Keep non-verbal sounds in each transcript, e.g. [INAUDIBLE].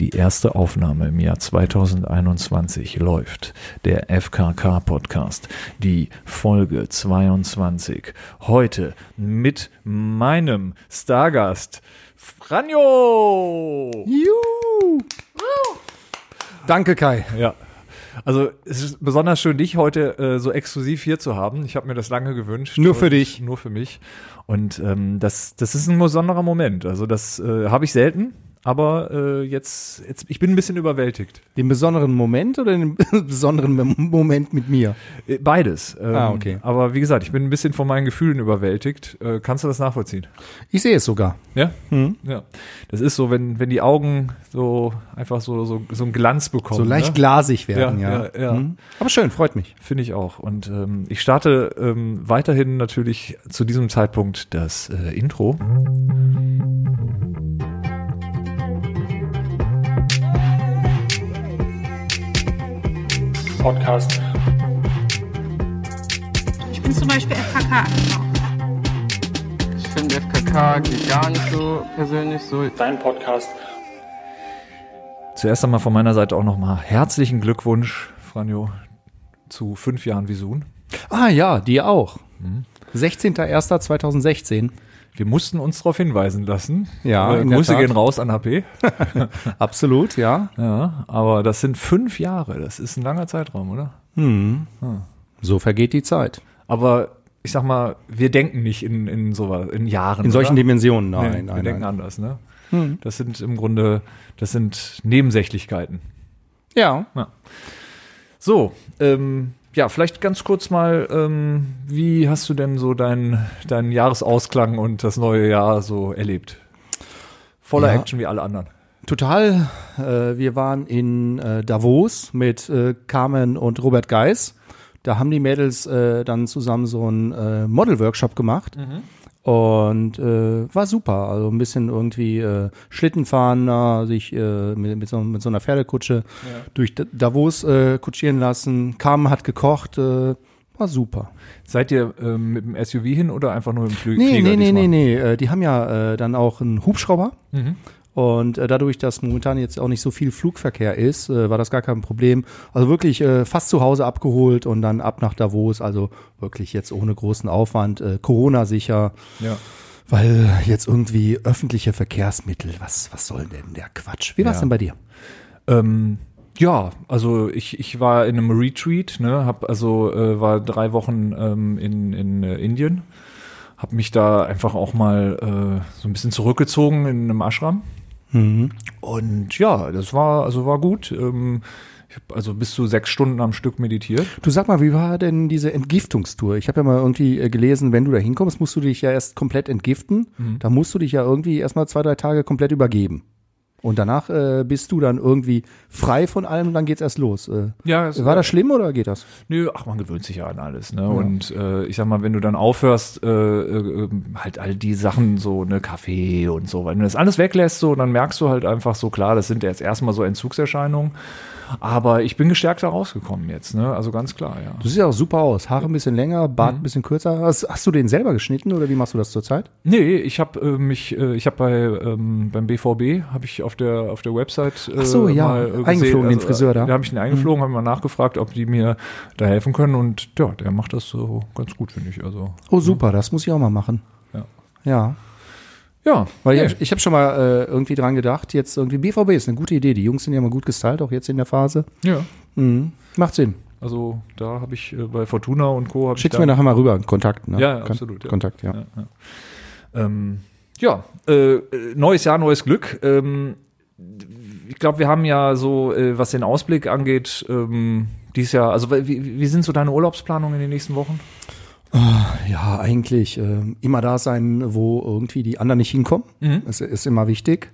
Die erste Aufnahme im Jahr 2021 läuft. Der FKK Podcast. Die Folge 22. Heute mit meinem Stargast Franjo. Juhu. Danke, Kai. Ja. Also es ist besonders schön, dich heute äh, so exklusiv hier zu haben. Ich habe mir das lange gewünscht. Nur für dich. Nur für mich. Und ähm, das, das ist ein besonderer Moment. Also das äh, habe ich selten. Aber äh, jetzt, jetzt, ich bin ein bisschen überwältigt. Den besonderen Moment oder den [LAUGHS] besonderen Mom- Moment mit mir? Äh, Beides. Ähm, Ah, okay. Aber wie gesagt, ich bin ein bisschen von meinen Gefühlen überwältigt. Äh, kannst du das nachvollziehen? Ich sehe es sogar. Ja? Hm. Ja. Das ist so, wenn, wenn die Augen so einfach so, so, so einen Glanz bekommen. So leicht ne? glasig werden, Ja, ja. ja, ja. Hm. Aber schön, freut mich. Finde ich auch. Und ähm, ich starte ähm, weiterhin natürlich zu diesem Zeitpunkt das äh, Intro. Podcast. Ich bin zum Beispiel FKK angekommen. Ich finde FKK geht gar nicht so persönlich so. Dein Podcast. Zuerst einmal von meiner Seite auch nochmal herzlichen Glückwunsch, Franjo, zu fünf Jahren Visun. Ah ja, dir auch. Mhm. 16.01.2016. Wir mussten uns darauf hinweisen lassen. Ja, äh, Grüße gehen raus an HP. [LAUGHS] Absolut, ja. Ja, aber das sind fünf Jahre. Das ist ein langer Zeitraum, oder? Hm. Ah. So vergeht die Zeit. Aber ich sag mal, wir denken nicht in, in so in Jahren. In solchen oder? Dimensionen, Nee, nein, wir nein, denken nein. anders, ne? Hm. Das sind im Grunde, das sind Nebensächlichkeiten. Ja. So, ähm, ja, vielleicht ganz kurz mal, ähm, wie hast du denn so deinen deinen Jahresausklang und das neue Jahr so erlebt? Voller Ja. Action wie alle anderen. Total. Äh, wir waren in äh, Davos mit äh, Carmen und Robert Geis. Da haben die Mädels äh, dann zusammen so einen äh, Model-Workshop gemacht. Und äh, war super. Also ein bisschen irgendwie äh, Schlitten fahren, äh, sich äh, mit, mit, so, mit so einer Pferdekutsche durch D- Davos äh, kutschieren lassen. Carmen hat gekocht. Äh, war super. Seid ihr ähm, mit dem SUV hin oder einfach nur im Flü Nee, Flieger nee, nee, diesmal? nee, nee. Äh, die haben ja äh, dann auch einen Hubschrauber. Mhm. Und äh, dadurch, dass momentan jetzt auch nicht so viel Flugverkehr ist, äh, war das gar kein Problem. Also wirklich äh, fast zu Hause abgeholt und dann ab nach Davos. Also wirklich jetzt ohne großen Aufwand, äh, Corona-sicher. Ja. Weil jetzt irgendwie öffentliche Verkehrsmittel, was, was soll denn der Quatsch? Wie war's Ja. denn bei dir? Ähm, ja, also ich, ich war in einem Retreat, ne, hab also äh, war drei Wochen ähm, in, in äh, Indien, hab mich da einfach auch mal so ein bisschen zurückgezogen in einem Ashram. Mhm. Und ja, das war also war gut. Ähm, ich habe also bis zu sechs Stunden am Stück meditiert. Du sag mal, wie war denn diese Entgiftungstour? Ich habe ja mal irgendwie äh, gelesen, wenn du da hinkommst, musst du dich ja erst komplett entgiften. Da musst du dich ja irgendwie erstmal zwei, drei Tage komplett übergeben. Und danach äh, bist du dann irgendwie frei von allem und dann geht's erst los. Äh, Ja, es war das schlimm oder geht das? Nö, ach, man gewöhnt sich ja an alles, ne? Und äh, ich sag mal, wenn du dann aufhörst, äh, äh, halt all die Sachen, so ne Kaffee und so, wenn du das alles weglässt, so, dann merkst du halt einfach so, klar, das sind jetzt erstmal so Entzugserscheinungen. Aber ich bin gestärkt da rausgekommen jetzt, ne? Also ganz klar, ja. Du siehst ja auch super aus. Haare ein bisschen länger, Bart ein bisschen kürzer. Hast, hast du den selber geschnitten oder wie machst du das zurzeit? Nee, ich habe äh, mich, äh, ich habe bei ähm, beim BVB habe ich auf der auf der Website äh, Ach so, ja, mal, äh, eingeflogen, den Friseur da. Mhm. Da habe ich ihn eingeflogen, habe mal nachgefragt, ob die mir da helfen können und ja, der macht das so ganz gut, finde ich. Also Oh, super, das muss ich auch mal machen. Ja. Ja. Ja, Weil nee. ich, ich habe schon mal äh, irgendwie dran gedacht, jetzt irgendwie BVB ist eine gute Idee. Die Jungs sind ja mal gut gestylt, auch jetzt in der Phase. ja. Mhm. Macht Sinn. Also da habe ich äh, bei Fortuna und Co. Schick's mir nachher mal rüber, Kontakt. Ne? Ja, ja, absolut, ja. Kontakt, ja. Ja, ja. Ähm, ja äh, neues Jahr, neues Glück. Ähm, ich glaube, wir haben ja so, äh, was den Ausblick angeht, ähm, dieses Jahr, also wie, wie sind so deine Urlaubsplanungen in den nächsten Wochen? Ja, eigentlich äh, immer da sein, wo irgendwie die anderen nicht hinkommen. Mhm. Das ist immer wichtig.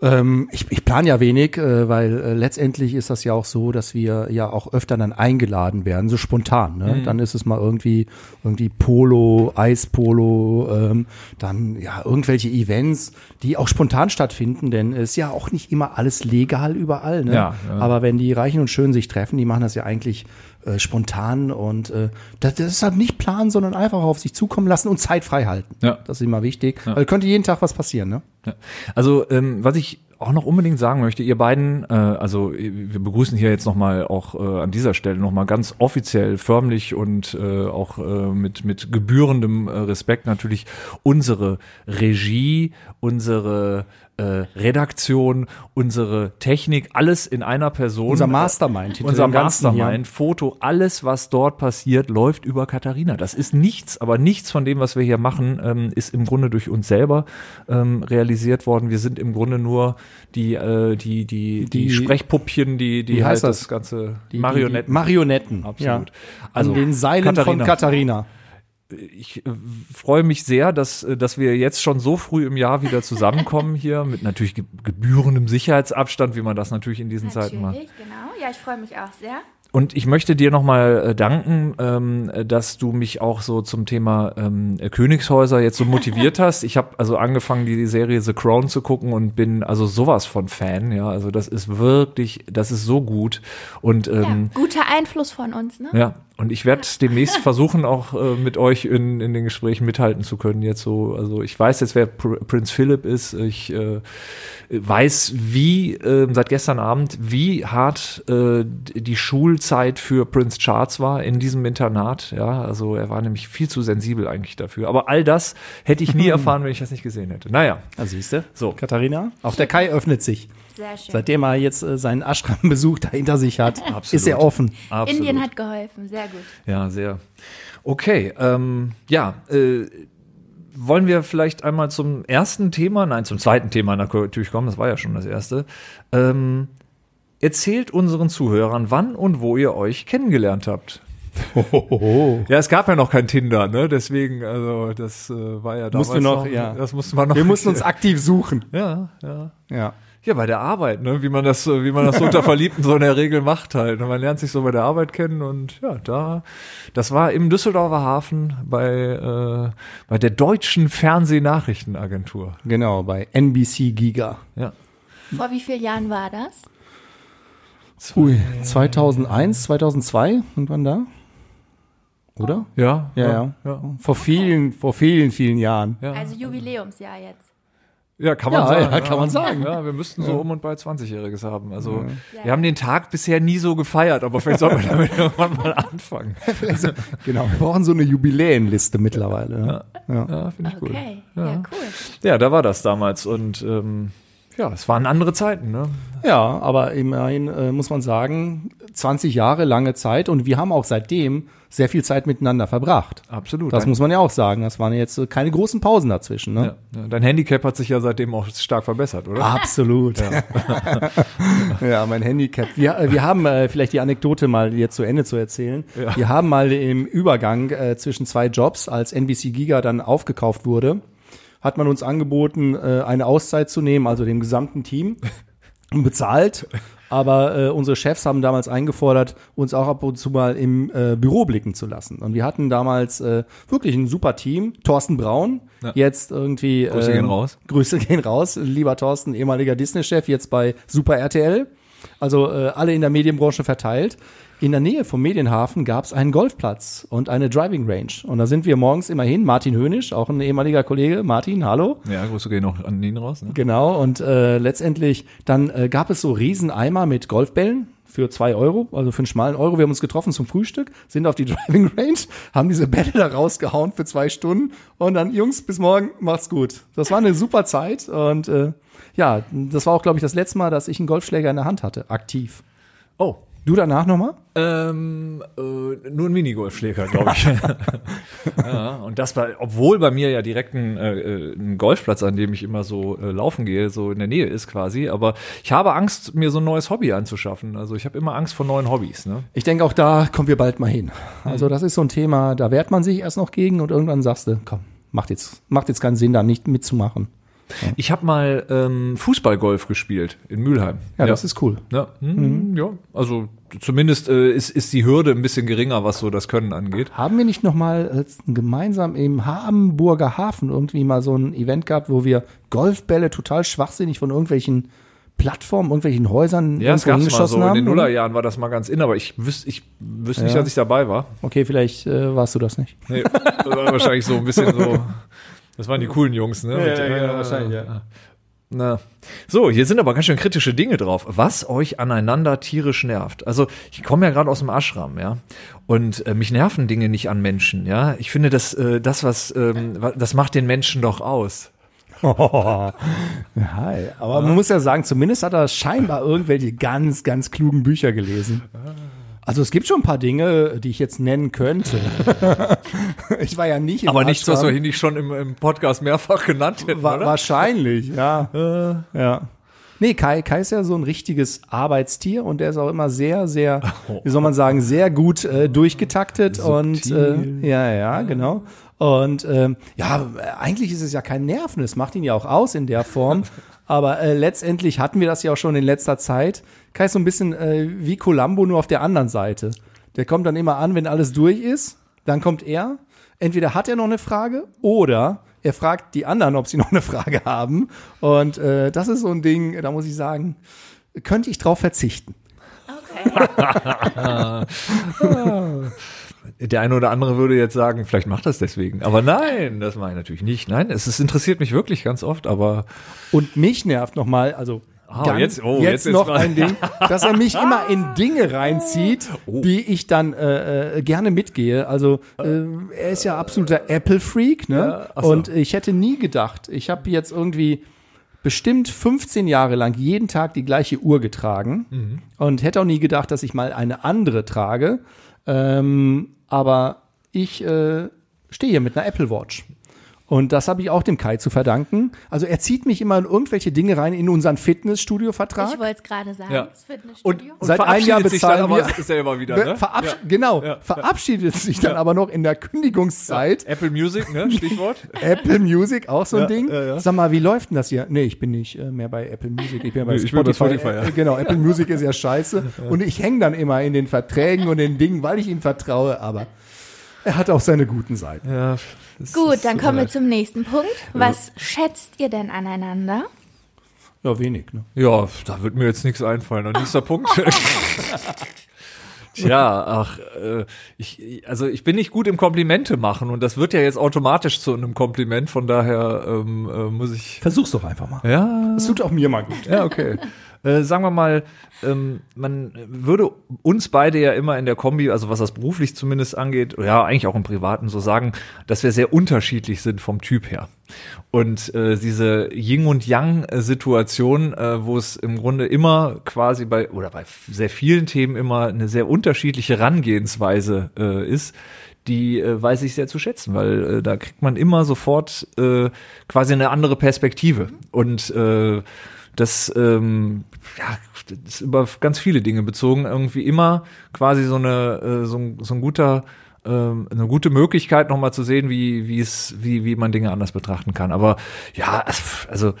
Ähm, ich ich plane ja wenig, äh, weil äh, letztendlich ist das ja auch so, dass wir ja auch öfter dann eingeladen werden, so spontan. Ne? Dann ist es mal irgendwie irgendwie Polo, Eispolo, ähm, dann ja irgendwelche Events, die auch spontan stattfinden, denn es ist ja auch nicht immer alles legal überall. Ne? Ja, ja. Aber wenn die Reichen und Schönen sich treffen, die machen das ja eigentlich äh, spontan und äh, das, halt nicht planen, sondern einfach auf sich zukommen lassen und Zeit frei halten. Ja. Das ist immer wichtig, weil könnte jeden Tag was passieren. Ne? Ja. Also ähm, was ich auch noch unbedingt sagen möchte, ihr beiden, äh, also wir begrüßen hier jetzt nochmal auch äh, an dieser Stelle nochmal ganz offiziell, förmlich und äh, auch äh, mit, mit gebührendem äh, Respekt natürlich unsere Regie, unsere äh, Redaktion, unsere Technik, alles in einer Person. Unser Mastermind Unser. Mastermind, Foto, alles, was dort passiert, läuft über Katharina. Das ist nichts, aber nichts von dem, was wir hier machen, ähm, ist im Grunde durch uns selber ähm, realisiert worden. Wir sind im Grunde nur die, äh, die, die, die, Die- Sprechpuppchen, die, die halt heißt das? das ganze Die- Marionetten. Die, Marionetten. Absolut. Ja. Also, An den Seilen Katharina. von Katharina. Ich äh, freue mich sehr, dass, äh, dass wir jetzt schon so früh im Jahr wieder zusammenkommen [LAUGHS] hier, mit natürlich ge gebührendem Sicherheitsabstand, wie man das natürlich in diesen Zeiten macht. Natürlich, genau. Ja, ich freue mich auch sehr. Und ich möchte dir nochmal äh, danken, ähm, äh, dass du mich auch so zum Thema ähm, äh, Königshäuser jetzt so motiviert [LAUGHS] hast. Ich habe also angefangen, die Serie The Crown zu gucken und bin also sowas von Fan. Ja, also das ist wirklich, das ist so gut. Und Ja, ähm, guter Einfluss von uns, ne? ja, und ich werde demnächst [LAUGHS] versuchen, auch äh, mit euch in, in den Gesprächen mithalten zu können. Jetzt so, also ich weiß jetzt, wer Pr Prinz Philip ist. Ich äh, weiß, wie äh, seit gestern Abend, wie hart äh, die Schulzeit für Prinz Charles war in diesem Internat. Ja, also er war nämlich viel zu sensibel eigentlich dafür. Aber all das hätte ich nie [LAUGHS] erfahren, wenn ich das nicht gesehen hätte. Naja, Ah, siehst du? So. Katharina. Auch der Kai öffnet sich. Sehr schön. Seitdem er jetzt äh, seinen Ashram-Besuch da hinter sich hat, [LAUGHS] ist er offen. absolut. Indien hat geholfen, sehr gut. Ja, sehr. Okay, ähm, ja, äh, wollen wir vielleicht einmal zum ersten Thema, nein, zum zweiten Thema natürlich kommen, das war ja schon das erste. Ähm, erzählt unseren Zuhörern, wann und wo ihr euch kennengelernt habt. [LAUGHS] Ja, es gab ja noch kein Tinder, ne? Deswegen, also das äh, war ja damals Mussten wir noch, ja. Das musste man noch. Wir mussten uns aktiv suchen. ja, ja. Ja. Ja, bei der Arbeit, ne? Wie man das, wie man das unter Verliebten so in der Regel macht halt. ne? Man lernt sich so bei der Arbeit kennen und ja, da, das war im Düsseldorfer Hafen bei, äh, bei der deutschen Fernsehnachrichtenagentur. Genau, bei NBC Giga. Ja. Vor wie vielen Jahren war das? Ui, 2001, 2002, irgendwann da? Oder? Ja, Ja, ja. ja. Vor vielen, vor vielen, vielen Jahren. Ja, Also Jubiläumsjahr jetzt. Ja kann man Ja, sagen. ja, [LAUGHS] kann man sagen. Ja, wir müssten so um und bei 20-Jähriges haben. Also, wir haben den Tag bisher nie so gefeiert, aber vielleicht sollten wir damit [LAUGHS] irgendwann mal anfangen. [LAUGHS] Genau, wir brauchen so eine Jubiläenliste mittlerweile. Ne? Ja, finde ich gut. Okay, ja, cool. Ja, da war das damals und ähm, ja, es waren andere Zeiten, ne? Ja, aber immerhin äh, muss man sagen, 20 Jahre lange Zeit und wir haben auch seitdem sehr viel Zeit miteinander verbracht. Absolut. Das muss man ja auch sagen. Das waren jetzt äh, keine großen Pausen dazwischen. Ne? ja, ja, dein Handicap hat sich ja seitdem auch stark verbessert, oder? Absolut. Ja. [LAUGHS] mein Handicap. Wir, äh, wir haben äh, vielleicht die Anekdote mal jetzt zu Ende zu erzählen. Ja. Wir haben mal im Übergang äh, zwischen zwei Jobs, als NBC Giga dann aufgekauft wurde, hat man uns angeboten, äh, eine Auszeit zu nehmen, also dem gesamten Team, [LAUGHS] bezahlt. Aber äh, unsere Chefs haben damals eingefordert, uns auch ab und zu mal im äh, Büro blicken zu lassen. Und wir hatten damals äh, wirklich ein super Team. Thorsten Braun, Ja. jetzt irgendwie. Grüße gehen raus. [LAUGHS] Grüße gehen raus, lieber Thorsten, ehemaliger Disney-Chef, jetzt bei Super RTL. Also äh, alle in der Medienbranche verteilt. In der Nähe vom Medienhafen gab es einen Golfplatz und eine Driving Range. Und da sind wir morgens immer hin. Martin Hönisch, auch ein ehemaliger Kollege. Martin, hallo. Ja, Grüße gehen auch an ihn raus. Ne? Genau, und äh, letztendlich, dann äh, gab es so Rieseneimer mit Golfbällen für zwei Euro, also für einen schmalen Euro. Wir haben uns getroffen zum Frühstück, sind auf die [LAUGHS] Driving Range, haben diese Bälle da rausgehauen für zwei Stunden und dann, Jungs, bis morgen, macht's gut. Das war eine super Zeit und äh, ja, das war auch, glaube ich, das letzte Mal, dass ich einen Golfschläger in der Hand hatte, aktiv. Oh. Du danach nochmal? Ähm, äh, nur ein Minigolfschläger, glaube ich. [LAUGHS] ja, und das war, obwohl bei mir ja direkt ein, äh, ein Golfplatz, an dem ich immer so äh, laufen gehe, so in der Nähe ist quasi. Aber ich habe Angst, mir so ein neues Hobby anzuschaffen. Also ich habe immer Angst vor neuen Hobbys. Ne? Ich denke, auch da kommen wir bald mal hin. Also das ist so ein Thema, da wehrt man sich erst noch gegen und irgendwann sagst du, komm, macht jetzt, macht jetzt keinen Sinn, da nicht mitzumachen. Ich habe mal ähm, Fußballgolf gespielt in Mülheim. Ja, das ist cool. Ja, hm, ja. also zumindest äh, ist, ist die Hürde ein bisschen geringer, was so das Können angeht. Haben wir nicht noch mal äh, gemeinsam im Hamburger Hafen irgendwie mal so ein Event gehabt, wo wir Golfbälle total schwachsinnig von irgendwelchen Plattformen, irgendwelchen Häusern Ja, es irgendwo gab mal so. In haben? den Nullerjahren war das mal ganz in, aber ich wüsste ich wüsste nicht, Ja. dass ich dabei war. Okay, vielleicht äh, warst du das nicht. Nee, das war wahrscheinlich so ein bisschen so. [LAUGHS] Das waren die coolen Jungs, ne? Ja, ja, genau, wahrscheinlich, ja. Na. So, hier sind aber ganz schön kritische Dinge drauf. Was euch aneinander tierisch nervt. Also, ich komme ja gerade aus dem Ashram, ja. Und äh, mich nerven Dinge nicht an Menschen, ja. Ich finde, das, äh, das, was, ähm, das macht den Menschen doch aus. [LAUGHS] Hi. Aber man muss ja sagen, zumindest hat er scheinbar irgendwelche ganz, ganz klugen Bücher gelesen. Also es gibt schon ein paar Dinge, die ich jetzt nennen könnte. [LAUGHS] ich war ja nicht im Aber nichts, was wir hier nicht schon im, im Podcast mehrfach genannt hätten, Wa oder? wahrscheinlich, ja. ja. Nee, Kai, Kai ist ja so ein richtiges Arbeitstier und der ist auch immer sehr, sehr, [LAUGHS] wie soll man sagen, sehr gut äh, durchgetaktet und äh, ja, ja, genau. Und ähm, ja, eigentlich ist es ja kein Nerven, es macht ihn ja auch aus in der Form. [LAUGHS] Aber äh, letztendlich hatten wir das ja auch schon in letzter Zeit. Kai so ein bisschen äh, wie Columbo, nur auf der anderen Seite. Der kommt dann immer an, wenn alles durch ist. Dann kommt er. Entweder hat er noch eine Frage oder er fragt die anderen, ob sie [LAUGHS] noch eine Frage haben. Und äh, das ist so ein Ding, da muss ich sagen, könnte ich drauf verzichten. [LAUGHS] Der eine oder andere würde jetzt sagen, vielleicht macht das deswegen. Aber nein, das mache ich natürlich nicht. Nein, es, es interessiert mich wirklich ganz oft, aber Und mich nervt nochmal, also Ah, ganz, jetzt- oh, jetzt, jetzt noch ein Ding, dass er mich immer in Dinge reinzieht, [LAUGHS] Oh. die ich dann äh, äh, gerne mitgehe. Also äh, er ist ja absoluter Apple-Freak, ne? ach so. Und ich hätte nie gedacht, ich habe jetzt irgendwie bestimmt 15 Jahre lang jeden Tag die gleiche Uhr getragen Mhm. und hätte auch nie gedacht, dass ich mal eine andere trage. Ähm, aber ich äh, stehe hier mit einer Apple Watch. Und das habe ich auch dem Kai zu verdanken. Also er zieht mich immer in irgendwelche Dinge rein in unseren Fitnessstudio-Vertrag. Ich wollte es gerade sagen. Ja. Das Und, Fitnessstudio. und Seit einem Jahr verabschiedet sich bezahlen dann aber wir- selber [LAUGHS] wieder, ne? Verabsch Genau, Ja. verabschiedet sich dann aber noch in der Kündigungszeit. Apple Music, ne? [LAUGHS] Stichwort. Apple Music, auch so ein Ja, Ding. ja, ja. Sag mal, wie läuft denn das hier? Nee, ich bin nicht äh, mehr bei Apple Music, ich bin bei Nee, ich bin bei Spotify. Spotify, ja. Äh, genau, Apple [LAUGHS] Music ist ja scheiße. Und ich hänge dann immer in den Verträgen und den Dingen, weil ich ihm vertraue, aber er hat auch seine guten Seiten. Ja, Gut, dann so kommen wir zum nächsten Punkt. Was schätzt ihr denn aneinander? Ja, wenig, ne? Ja, da wird mir jetzt nichts einfallen. Und nächster Punkt. [LAUGHS] Tja, ach, äh, ich, also ich bin nicht gut im Komplimente machen und das wird ja jetzt automatisch zu einem Kompliment, von daher ähm, äh, muss ich. Versuch's doch einfach mal. Ja, Das tut auch mir mal gut. ja, okay. Äh, sagen wir mal, ähm, man würde uns beide ja immer in der Kombi, also was das beruflich zumindest angeht, ja, eigentlich auch im Privaten so sagen, dass wir sehr unterschiedlich sind vom Typ her. Und äh, diese Yin und Yang äh, äh, wo es im Grunde immer quasi bei oder bei sehr vielen Themen immer eine sehr unterschiedliche Herangehensweise äh, ist, die äh, weiß ich sehr zu schätzen, weil äh, da kriegt man immer sofort äh, quasi eine andere Perspektive und äh, das ähm, ja das ist über ganz viele Dinge bezogen irgendwie immer quasi so eine äh, so, ein, so ein guter ähm, eine gute Möglichkeit nochmal zu sehen, wie wie es wie wie man Dinge anders betrachten kann. Aber ja, also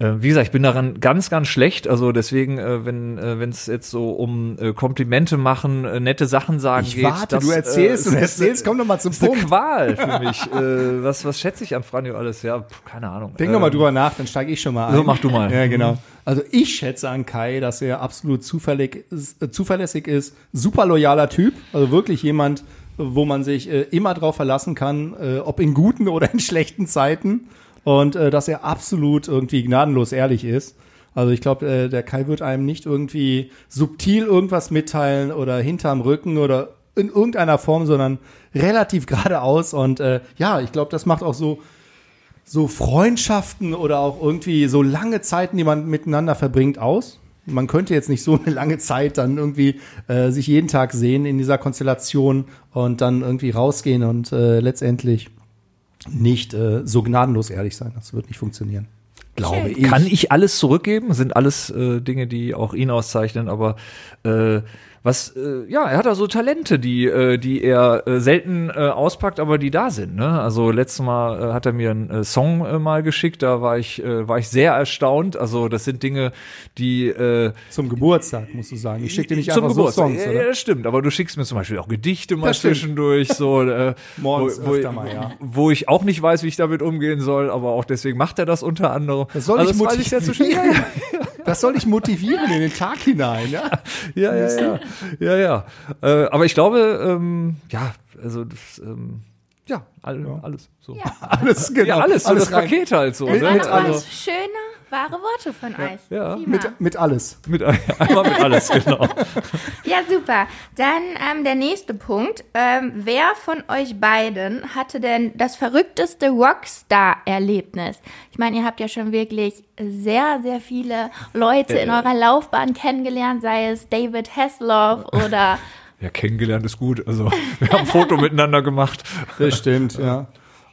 äh, wie gesagt, ich bin daran ganz, ganz schlecht. Also deswegen, äh, wenn äh, es jetzt so um äh, Komplimente machen, äh, nette Sachen sagen Ich geht, warte, das, du erzählst äh, und [LAUGHS] ist- erzählst, komm doch mal zum ist eine Punkt. Qual für [LAUGHS] mich. äh, was was schätze ich an Franjo alles? Ja, pf, keine Ahnung. Denk doch mal Ähm, drüber nach, dann steige ich schon mal ein. So, mach du mal. Ja, genau. Also ich schätze an Kai, dass er absolut zuverlässig ist, äh, zuverlässig ist, super loyaler Typ, also wirklich jemand, wo man sich äh, immer drauf verlassen kann, äh, ob in guten oder in schlechten Zeiten und äh, dass er absolut irgendwie gnadenlos ehrlich ist. Also ich glaube, äh, der Kai wird einem nicht irgendwie subtil irgendwas mitteilen oder hinterm Rücken oder in irgendeiner Form, sondern relativ [LAUGHS] geradeaus und äh, ja, ich glaube, das macht auch so so Freundschaften oder auch irgendwie so lange Zeiten, die man miteinander verbringt, aus. Man könnte jetzt nicht so eine lange Zeit dann irgendwie äh, sich jeden Tag sehen in dieser Konstellation und dann irgendwie rausgehen und äh, letztendlich nicht äh, so gnadenlos ehrlich sein. Das wird nicht funktionieren. Glaube ich. Kann ich alles zurückgeben? Sind alles äh, Dinge, die auch ihn auszeichnen, aber äh, was, äh, ja, er hat da so Talente, die, äh, die er äh, selten äh, auspackt, aber die da sind. Ne? Also letztes Mal äh, hat er mir einen äh, Song äh, mal geschickt, da war ich, äh, war ich sehr erstaunt. Also das sind Dinge, die äh, Zum Geburtstag, musst du sagen. Ich schicke dir nicht zum einfach Geburtstag. so Songs, ja, oder? ja, das stimmt. Aber du schickst mir zum Beispiel auch Gedichte mal zwischendurch, so äh, [LAUGHS] Morgens wo, wo, mal, ja. wo ich auch nicht weiß, wie ich damit umgehen soll, aber auch deswegen macht er das unter anderem. Das soll also ich das weiß ich sehr zu schätzen. [LAUGHS] motivieren. Das soll ich motivieren in den Tag hinein, ja? [LAUGHS] Ja, ja, ja. Ja, ja. Äh, aber ich glaube, ähm, ja, also das, ähm, ja, all, alles so. Ja, Alles, genau. alles, so das rein. Paket halt so. Ne? mit Also schöner Wahre Worte von euch. Ja. Mit, mit alles. Mit, [LAUGHS] einmal mit alles, genau. [LAUGHS] Ja, super. Dann ähm, der nächste Punkt. Ähm, wer von euch beiden hatte denn das verrückteste Rockstar-Erlebnis? Ich meine, ihr habt ja schon wirklich sehr, sehr viele Leute in eurer Laufbahn kennengelernt, sei es David Hasselhoff [LAUGHS] oder Ja, kennengelernt ist gut. Also, wir haben ein Foto miteinander gemacht. Das stimmt, ja.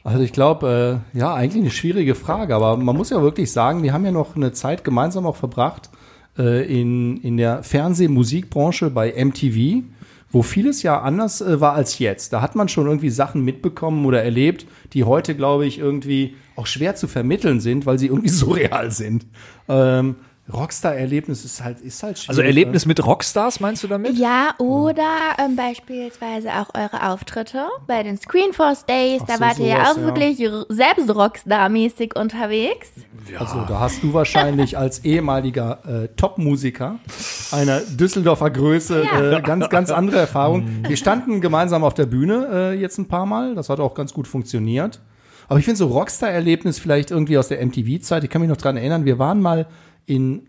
Also ich glaube, äh, ja, eigentlich eine schwierige Frage, aber man muss ja wirklich sagen, wir haben ja noch eine Zeit gemeinsam auch verbracht äh, in, in der Fernseh-Musikbranche bei MTV, wo vieles ja anders äh, war als jetzt. Da hat man schon irgendwie Sachen mitbekommen oder erlebt, die heute, glaube ich, irgendwie auch schwer zu vermitteln sind, weil sie irgendwie [LAUGHS] surreal sind. Ähm, Rockstar-Erlebnis ist halt, ist halt schwierig. Also Erlebnis mit Rockstars, meinst du damit? Ja, oder ähm, beispielsweise auch eure Auftritte bei den Screenforce Days. Ach da so, wart ihr ja auch ja. wirklich selbst Rockstar-mäßig unterwegs. Also da hast du wahrscheinlich [LAUGHS] als ehemaliger äh, Top-Musiker einer Düsseldorfer Größe Ja. äh, ganz, ganz andere Erfahrung. Wir standen gemeinsam auf der Bühne äh, jetzt ein paar Mal. Das hat auch ganz gut funktioniert. Aber ich finde so Rockstar-Erlebnis vielleicht irgendwie aus der MTV-Zeit. Ich kann mich noch dran erinnern, wir waren mal in,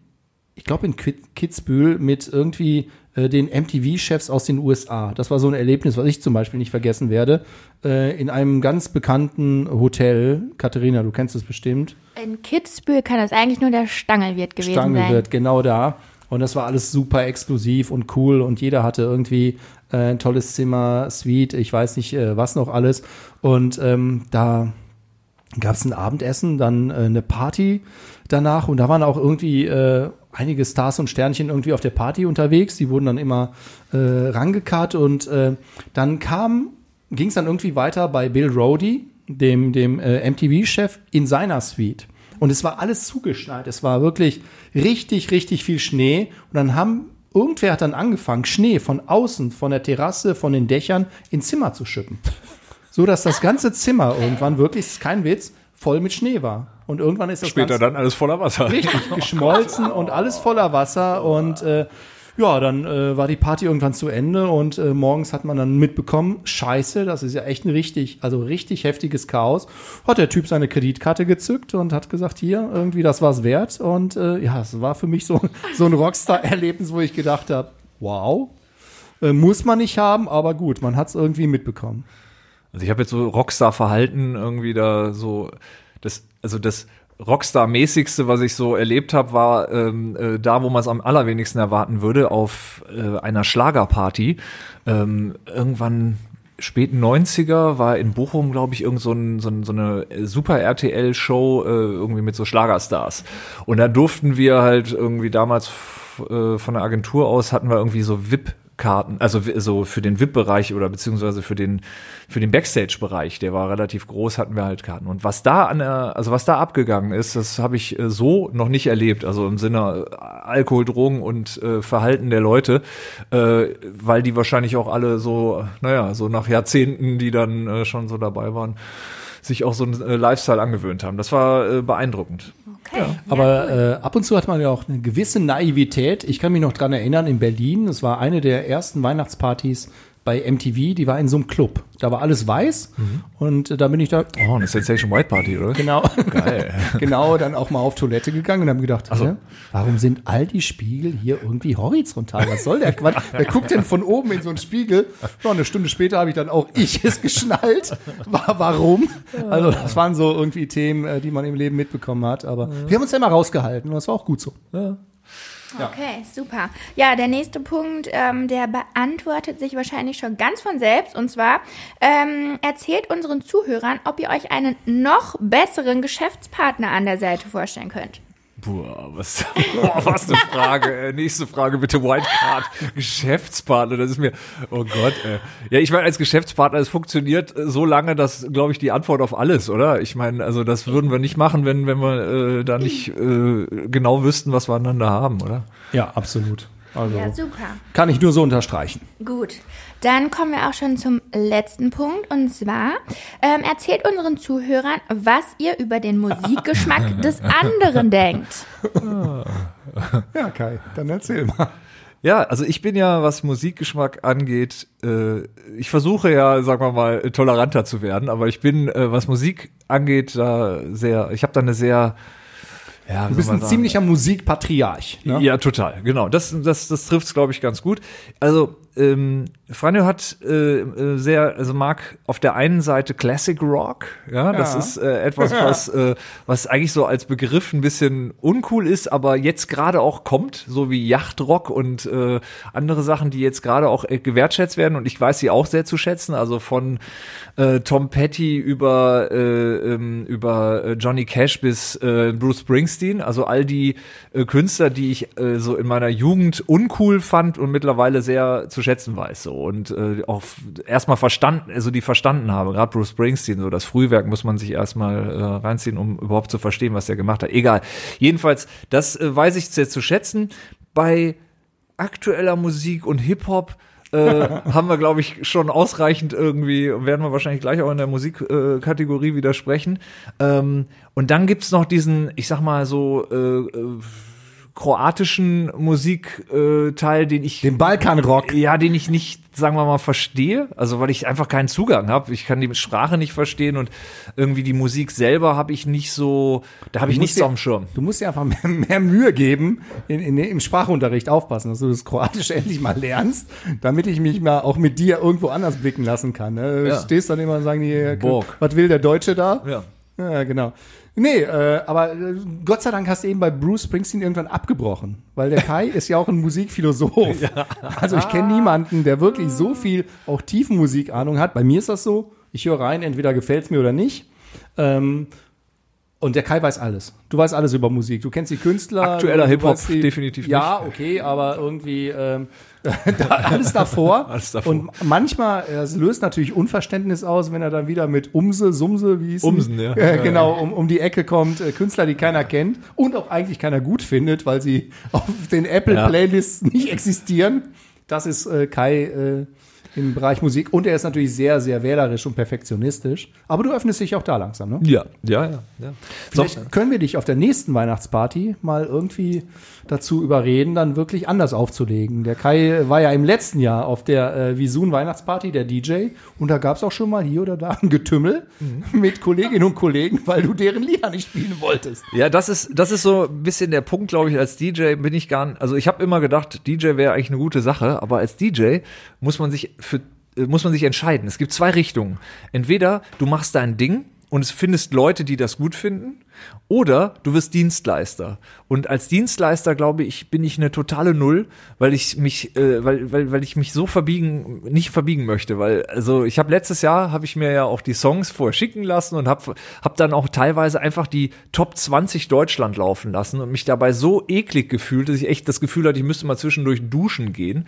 ich glaube in Ki- Kitzbühel mit irgendwie äh, den MTV-Chefs aus den USA. Das war so ein Erlebnis, was ich zum Beispiel nicht vergessen werde. Äh, in einem ganz bekannten Hotel. Katharina, du kennst es bestimmt. In Kitzbühel kann das eigentlich nur der Stangelwirt gewesen Stange sein. wird, genau da. Und das war alles super exklusiv und cool und jeder hatte irgendwie äh, ein tolles Zimmer, Suite, ich weiß nicht, äh, was noch alles. Und ähm, da gab es ein Abendessen, dann äh, eine Party danach und da waren auch irgendwie äh, einige Stars und Sternchen irgendwie auf der Party unterwegs. Die wurden dann immer äh, rangekarrt und äh, dann kam, ging es dann irgendwie weiter bei Bill Rody, dem, dem äh, MTV-Chef, in seiner Suite. Und es war alles zugeschneit. Es war wirklich richtig, richtig viel Schnee. Und dann haben, irgendwer hat dann angefangen, Schnee von außen, von der Terrasse, von den Dächern ins Zimmer zu schippen. So dass das ganze Zimmer irgendwann wirklich, ist kein Witz, voll mit Schnee war. Und irgendwann ist das Später dann alles voller Wasser. richtig [LAUGHS] geschmolzen und alles voller Wasser und äh, ja, dann äh, war die Party irgendwann zu Ende und äh, morgens hat man dann mitbekommen, scheiße, das ist ja echt ein richtig, also richtig heftiges Chaos. Hat der Typ seine Kreditkarte gezückt und hat gesagt, hier, irgendwie, das war's wert. Und äh, ja, es war für mich so, so ein Rockstar-Erlebnis, wo ich gedacht habe, wow, äh, muss man nicht haben, aber gut, man hat's irgendwie mitbekommen. Also ich habe jetzt so Rockstar-Verhalten irgendwie da so, das, also das Rockstar-mäßigste, was ich so erlebt habe, war ähm, äh, da, wo man es am allerwenigsten erwarten würde, auf äh, einer Schlagerparty. Ähm, irgendwann späten 90er war in Bochum, glaube ich, irgend so, ein, so, ein, so eine super RTL-Show äh, irgendwie mit so Schlagerstars. Und da durften wir halt irgendwie damals äh, von der Agentur aus hatten wir irgendwie so VIP Karten, also so für den VIP-Bereich oder beziehungsweise für den für den Backstage-Bereich, der war relativ groß, hatten wir halt Karten. Und was da an der, also was da abgegangen ist, das habe ich äh, so noch nicht erlebt. Also im Sinne äh, Alkohol, Drogen und äh, Verhalten der Leute, äh, weil die wahrscheinlich auch alle so, naja, so nach Jahrzehnten, die dann äh, schon so dabei waren, sich auch so einen äh, Lifestyle angewöhnt haben. Das war beeindruckend. Okay. Aber äh, ab und zu hat man ja auch eine gewisse Naivität. Ich kann mich noch dran erinnern, in Berlin, das war eine der ersten Weihnachtspartys bei MTV, die war in so einem Club. Da war alles weiß und äh, da bin ich da Oh, eine Sensation White Party, oder? genau, [LAUGHS] Geil. [LAUGHS] genau dann auch mal auf Toilette gegangen und habe gedacht, hä, warum sind all die Spiegel hier irgendwie horizontal? Was soll der Quatsch? [LAUGHS] Wer guckt denn von oben in so einen Spiegel? Ja, eine Stunde später habe ich dann auch ich es geschnallt. War, warum? Also das waren so irgendwie Themen, äh, die man im Leben mitbekommen hat. Aber wir haben uns ja immer rausgehalten und das war auch gut so. Okay, super. Ja, der nächste Punkt, ähm, der beantwortet sich wahrscheinlich schon ganz von selbst. Und zwar ähm, erzählt unseren Zuhörern, ob ihr euch einen noch besseren Geschäftspartner an der Seite vorstellen könnt. Boah, was, [LAUGHS] boah, was eine Frage. Äh, nächste Frage bitte, Wildcard. Geschäftspartner, das ist mir, oh Gott. Äh. Ja, ich meine, als Geschäftspartner, es funktioniert äh, so lange, dass, glaube ich, die Antwort auf alles, oder? Ich meine, also das würden wir nicht machen, wenn, wenn wir äh, da nicht äh, genau wüssten, was wir aneinander haben, oder? Ja, absolut. Also Ja, super. kann ich nur so unterstreichen. Gut, dann kommen wir auch schon zum letzten Punkt und zwar ähm, erzählt unseren Zuhörern, was ihr über den Musikgeschmack [LAUGHS] des anderen denkt. Ja, Kai, dann erzähl mal. Ja, also ich bin ja, was Musikgeschmack angeht, äh, ich versuche ja, sagen wir mal, toleranter zu werden, aber ich bin, äh, was Musik angeht, da sehr, ich habe da eine sehr, Ja, Du bist ein sagen? ziemlicher Musikpatriarch. Ne? Ja, total, genau. Das, das, das trifft es, glaube ich, ganz gut. Also, ähm, Franjo hat äh, äh, sehr, also mag auf der einen Seite Classic Rock, ja, das Ja. ist äh, etwas, was, äh, was eigentlich so als Begriff ein bisschen uncool ist, aber jetzt gerade auch kommt, so wie Yachtrock und äh, andere Sachen, die jetzt gerade auch äh, gewertschätzt werden und ich weiß sie auch sehr zu schätzen, also von äh, Tom Petty über, äh, ähm, über äh, Johnny Cash bis äh, Bruce Springsteen, also all die äh, Künstler, die ich äh, so in meiner Jugend uncool fand und mittlerweile sehr zu schätzen weiß so und äh, auch erstmal verstanden, also die verstanden habe, gerade Bruce Springsteen, so das Frühwerk muss man sich erstmal äh, reinziehen, um überhaupt zu verstehen, was er gemacht hat. Egal. Jedenfalls, das äh, weiß ich sehr zu schätzen. Bei aktueller Musik und Hip-Hop äh, [LAUGHS] haben wir, glaube ich, schon ausreichend irgendwie, werden wir wahrscheinlich gleich auch in der Musikkategorie äh, widersprechen. Ähm, und dann gibt's noch diesen, ich sag mal so, äh, äh, kroatischen Musikteil, äh, den ich Den Balkanrock. ja, den ich nicht, sagen wir mal, verstehe. Also weil ich einfach keinen Zugang habe. Ich kann die Sprache nicht verstehen und irgendwie die Musik selber habe ich nicht so, da habe ich Du musst nicht so dir- am Schirm. Du musst dir einfach mehr, mehr Mühe geben, in, in, im Sprachunterricht aufpassen, dass du das Kroatisch [LAUGHS] endlich mal lernst, damit ich mich mal auch mit dir irgendwo anders blicken lassen kann. Ne? Du Ja. stehst dann immer und sagen die, was will der Deutsche da? Ja. Ja, genau. Nee, äh, aber äh, Gott sei Dank hast du eben bei Bruce Springsteen irgendwann abgebrochen, weil der Kai ist ja auch ein Musikphilosoph. [LAUGHS] Also ich kenne niemanden, der wirklich so viel auch Tiefenmusik-Ahnung hat. Bei mir ist das so, ich höre rein, entweder gefällt's mir oder nicht. Ähm, und der Kai weiß alles. Du weißt alles über Musik. Du kennst die Künstler. Aktueller Hip-Hop definitiv Ja, okay, aber irgendwie ähm, [LAUGHS] alles davor. [LAUGHS] Alles davor. Und manchmal, äh, es löst natürlich Unverständnis aus, wenn er dann wieder mit Umse, Sumse, wie hieß die? Umsen, ja. [LAUGHS] Äh, genau, um, um die Ecke kommt. Äh, Künstler, die keiner kennt und auch eigentlich keiner gut findet, weil sie auf den Apple-Playlists nicht existieren. Das ist äh, Kai äh, im Bereich Musik. Und er ist natürlich sehr, sehr wählerisch und perfektionistisch. Aber du öffnest dich auch da langsam, ne? Ja, ja, ja. ja. So, Vielleicht können wir dich auf der nächsten Weihnachtsparty mal irgendwie dazu überreden, dann wirklich anders aufzulegen. Der Kai war ja im letzten Jahr auf der äh, Visun Weihnachtsparty, der DJ, und da gab es auch schon mal hier oder da ein Getümmel mit Kolleginnen und Kollegen, weil du deren Lieder nicht spielen wolltest. Ja, das ist, das ist so ein bisschen der Punkt, glaube ich, als DJ bin ich gar nicht, also ich habe immer gedacht, DJ wäre eigentlich eine gute Sache, aber als DJ muss man sich für, äh, muss man sich entscheiden. Es gibt zwei Richtungen. Entweder du machst dein Ding und es findest Leute, die das gut finden, oder du wirst Dienstleister. Und als Dienstleister, glaube ich, bin ich eine totale Null, weil ich mich, äh, weil, weil, weil ich mich so verbiegen, nicht verbiegen möchte. Weil, also ich habe letztes Jahr, habe ich mir ja auch die Songs vorher schicken lassen und habe hab dann auch teilweise einfach die Top 20 Deutschland laufen lassen und mich dabei so eklig gefühlt, dass ich echt das Gefühl hatte, ich müsste mal zwischendurch duschen gehen.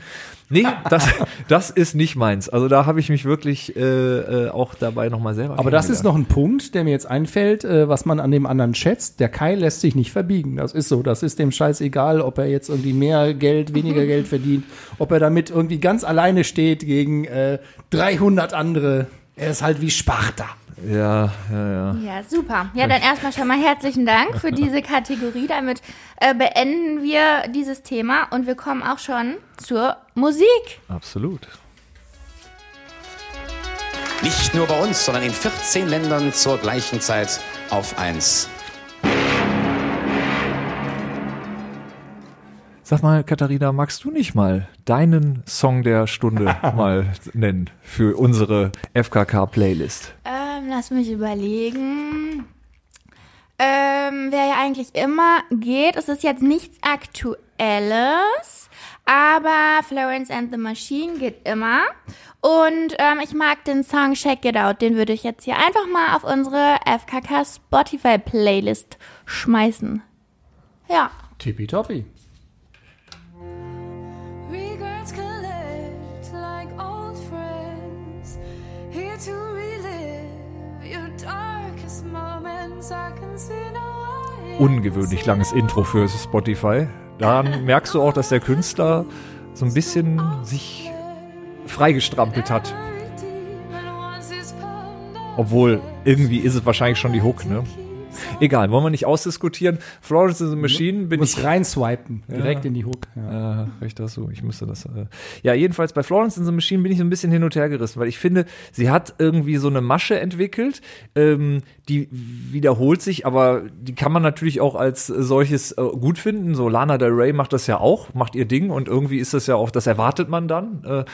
Nee, das, [LAUGHS] das ist nicht meins. Also da habe ich mich wirklich äh, äh, auch dabei nochmal selber Aber das ist noch ein Punkt, der mir jetzt einfällt, äh, was man an dem anderen schätzt. Der Kai lässt sich nicht verbiegen. Das ist so. Das ist dem Scheiß egal, ob er jetzt irgendwie mehr Geld, weniger Geld [LAUGHS] verdient, ob er damit irgendwie ganz alleine steht gegen äh, 300 andere. Er ist halt wie Sparta. Ja, ja, ja. Ja, super. Ja, dann erstmal schon mal herzlichen Dank für [LAUGHS] diese Kategorie. Damit äh, beenden wir dieses Thema und wir kommen auch schon zur Musik. Absolut. Nicht nur bei uns, sondern in 14 Ländern zur gleichen Zeit auf 1. Sag mal, Katharina, magst du nicht mal deinen Song der Stunde [LAUGHS] mal nennen für unsere FKK-Playlist? Ähm, lass mich überlegen. Ähm, wer ja eigentlich immer geht, es ist jetzt nichts Aktuelles, aber Florence and the Machine geht immer. Und ähm, ich mag den Song Check It Out, den würde ich jetzt hier einfach mal auf unsere FKK Spotify Playlist schmeißen. Ja. Tippitoppi. Ungewöhnlich langes Intro für Spotify. Daran merkst du auch, dass der Künstler so ein bisschen sich freigestrampelt hat. Obwohl, irgendwie ist es wahrscheinlich schon die Hook, ne? [LAUGHS] Egal, wollen wir nicht ausdiskutieren. Florence is a Machine bin Muss ich reinswipen, direkt in die Hook. Ja. Äh, recht das so. Ich müsste das. Äh. Ja, jedenfalls bei Florence in the Machine bin ich so ein bisschen hin und her gerissen, weil ich finde, sie hat irgendwie so eine Masche entwickelt, ähm, die wiederholt sich, aber die kann man natürlich auch als solches äh, gut finden. So Lana Del Rey macht das ja auch, macht ihr Ding und irgendwie ist das ja auch, das erwartet man dann. Äh,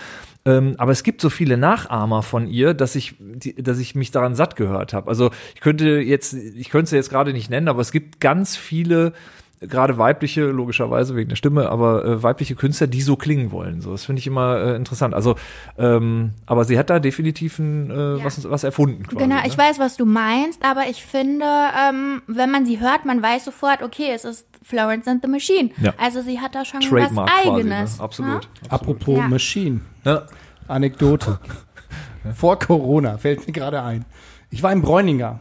ähm, aber es gibt so viele Nachahmer von ihr, dass ich, die, dass ich mich daran satt gehört habe. Also ich könnte jetzt, ich könnte sie jetzt gerade nicht nennen, aber es gibt ganz viele gerade weibliche, logischerweise wegen der Stimme, aber äh, weibliche Künstler, die so klingen wollen. So, das finde ich immer äh, interessant. Also, ähm, aber sie hat da definitiv ein, äh, was, was erfunden. Quasi, Genau, ne? ich weiß, was du meinst, aber ich finde, ähm, wenn man sie hört, man weiß sofort, okay, es ist Florence and the Machine. Ja. Also sie hat da schon Trademark was quasi, Eigenes. ne? Absolut. Apropos Ja. Machine. Ja. Anekdote. [LAUGHS] Vor Corona fällt mir gerade ein. Ich war in Bräuninger.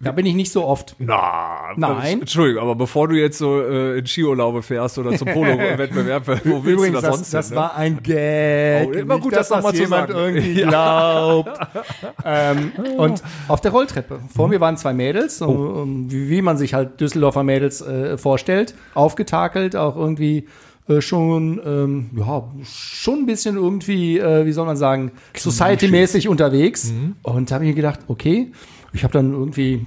Da bin ich nicht so oft. Na, Nein. Entschuldigung, aber bevor du jetzt so äh, in Skiurlaube fährst oder zum Polo-Wettbewerb, [LAUGHS] wo willst Übrigens, du das, das, sonst das hin, ne? war ein Gag. Oh, immer gut, dass das mal zu jemand sagen. irgendwie [LAUGHS] Ja. glaubt. ähm, [LAUGHS] und auf der Rolltreppe. Vor mir waren zwei Mädels, Oh. um, wie, wie man sich halt Düsseldorfer Mädels äh, vorstellt. Aufgetakelt, auch irgendwie äh, schon, ähm, ja, schon ein bisschen irgendwie, äh, wie soll man sagen, society-mäßig unterwegs. Mhm. Und da habe ich mir gedacht, okay, ich habe dann irgendwie